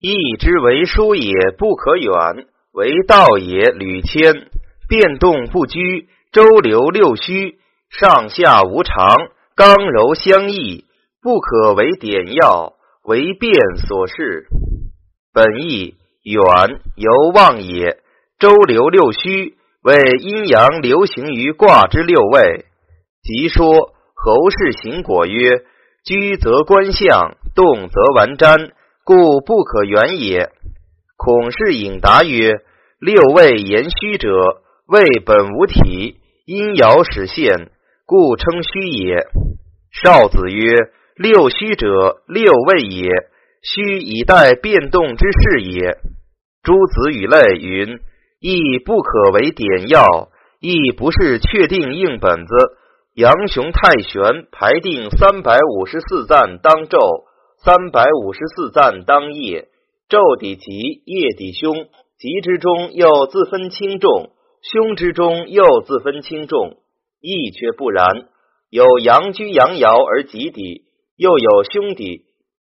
义之为书也，不可远；为道也，屡迁。变动不居，周流六虚，上下无常，刚柔相异，不可为点要，为变所适。本意远，由望也。周流六虚，为阴阳流行于卦之六位。即说侯氏行果曰：居则观象，动则玩瞻，故不可远也。孔氏引答曰：六位言虚者。谓本无体，因爻始现，故称虚也。少子曰：“六虚者，六位也。虚以待变动之势也。”诸子语类云：“亦不可为点要，亦不是确定硬本子。”杨雄太玄排定三百五十四赞当昼，三百五十四赞当夜。昼底吉，夜底凶，吉之中又自分轻重。凶之中又自分轻重，亦却不然。有阳居阳爻而吉底，又有凶底；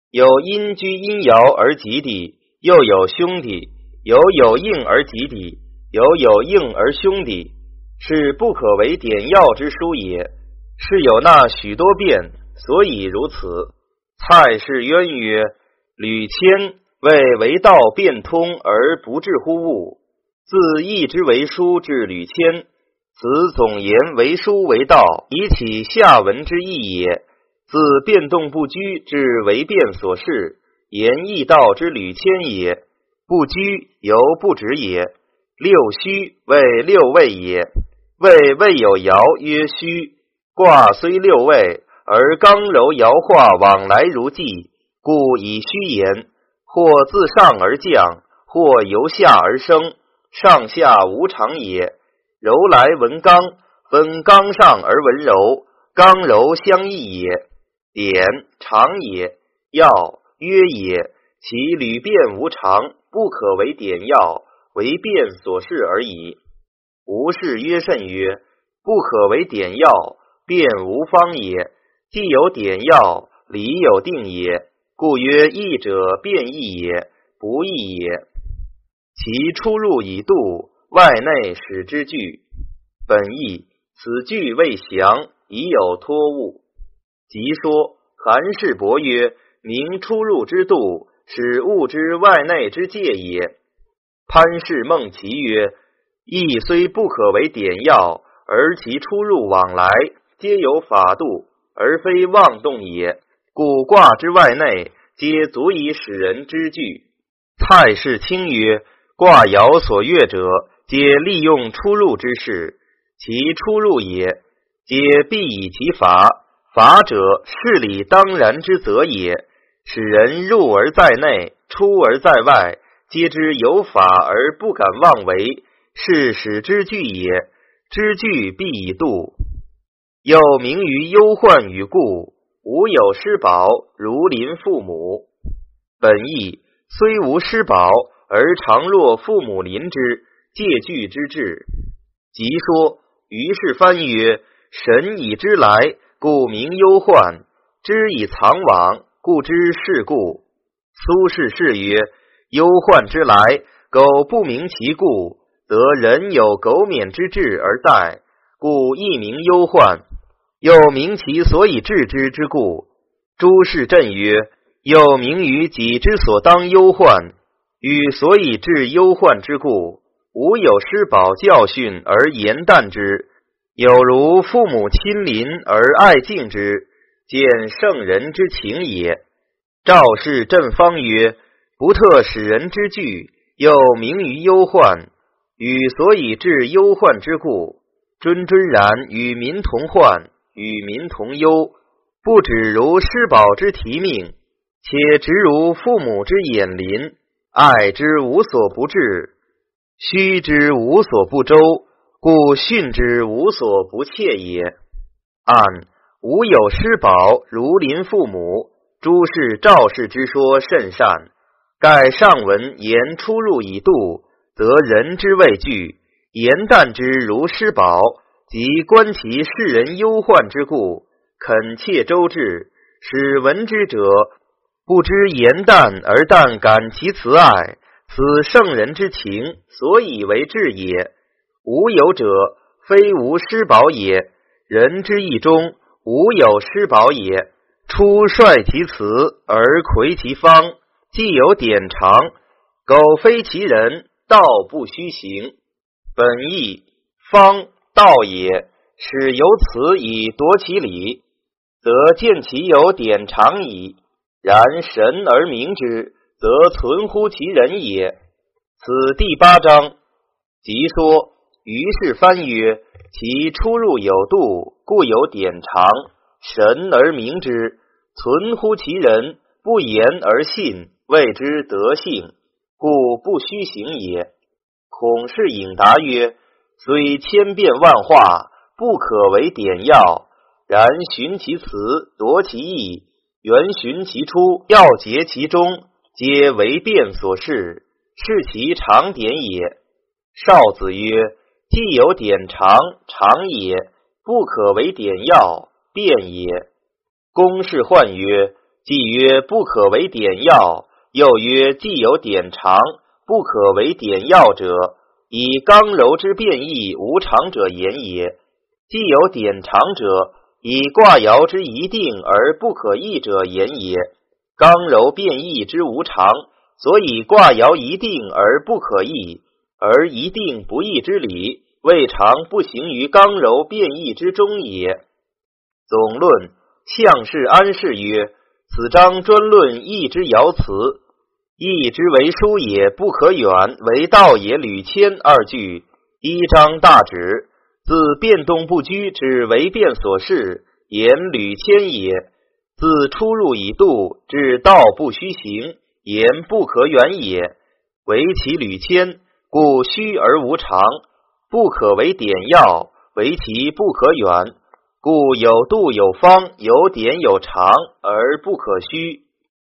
有阴居阴爻而吉底，又有凶底；有有应而吉底，有有应而凶底，是不可为点要之书也。是有那许多变，所以如此。蔡氏渊曰：“吕谦为为道变通而不至乎物。”自义之为书至吕谦，此总言为书为道，以起下文之意也。自变动不居至为变所适，言义道之吕谦也。不居犹不止也。六虚为六位也，位未有爻曰虚。卦虽六位，而刚柔爻化往来如寄，故以虚言。或自上而降，或由下而生。上下无常也，柔来闻刚，分刚上而闻柔，刚柔相异也。点常也，要约也。其屡变无常，不可为点要，为变所适而已。无事曰甚曰：不可为点要，变无方也。既有点要，理有定也，故曰易者变易也，不易也。其出入以度，外内使之具。本意此句未详，已有托物。即说韩氏伯曰：“明出入之度，使物之外内之界也。”潘氏孟其曰：“义虽不可为点要，而其出入往来皆有法度，而非妄动也。故卦之外内，皆足以使人知惧。”蔡氏清曰。卦爻所阅者，皆利用出入之事，其出入也，皆必以其法。法者，事理当然之则也。使人入而在内，出而在外，皆知有法而不敢妄为，是使之惧也。知惧必以度，又名于忧患与故，无有失宝，如临父母。本意虽无失宝。而常若父母临之，借据之志。即说于是翻曰：神以之来，故名忧患；知以藏往，故知是故。苏轼是曰：忧患之来，苟不明其故，则人有苟免之志而待，故亦名忧患。又明其所以治之之故。诸事震曰：又名于己之所当忧患。与所以治忧患之故，无有失保教训而言淡之，有如父母亲临而爱敬之，见圣人之情也。赵氏正方曰：不特使人之惧，又名于忧患。与所以治忧患之故，谆谆然与民同患，与民同忧，不止如失宝之提命，且直如父母之眼临。爱之无所不至，虚之无所不周，故训之无所不切也。按无有失宝，如临父母。诸事赵氏之说甚善。盖上文言出入以度，则人之畏惧；言淡之如失宝，即观其世人忧患之故，恳切周至，使闻之者不知言淡而但感其慈爱，此圣人之情，所以为至也。无有者，非无失宝也。人之义中，无有失宝也。出率其辞而魁其方，既有典常，苟非其人，道不虚行。本义方道也，使由此以夺其理，则见其有典常矣。然神而明之，则存乎其人也。此第八章，即说。于是翻曰：其出入有度，故有典常。神而明之，存乎其人，不言而信，谓之德性，故不虚行也。孔氏引答曰：虽千变万化，不可为典要。然寻其辞，夺其意，原寻其出，要结其中，皆为变所示，是其常典也。少子曰。既有典常，常也不可为典要，变也。公事患曰：既曰不可为典要，又曰既有典常，不可为典要者，以刚柔之变异无常者言也。既有典常者，以卦爻之一定而不可易者言也。刚柔变异之无常，所以卦爻一定而不可易。而一定不易之理，未尝不行于刚柔变异之中也。总论相氏安氏曰：此章专论义之爻辞，义之为书也不可远，为道也。履谦二句，一章大指，自变动不居之为变所示，言履谦也；自出入以度至道不虚行，言不可远也。为其履谦。故虚而无常，不可为典要，为其不可远。故有度有方，有典有常，而不可虚。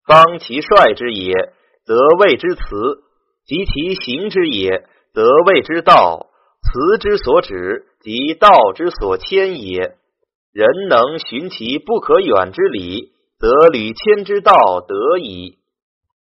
方其率之也，则谓之辞；及其行之也，则谓之道。辞之所指，即道之所迁也。人能循其不可远之理，则履谦之道得矣。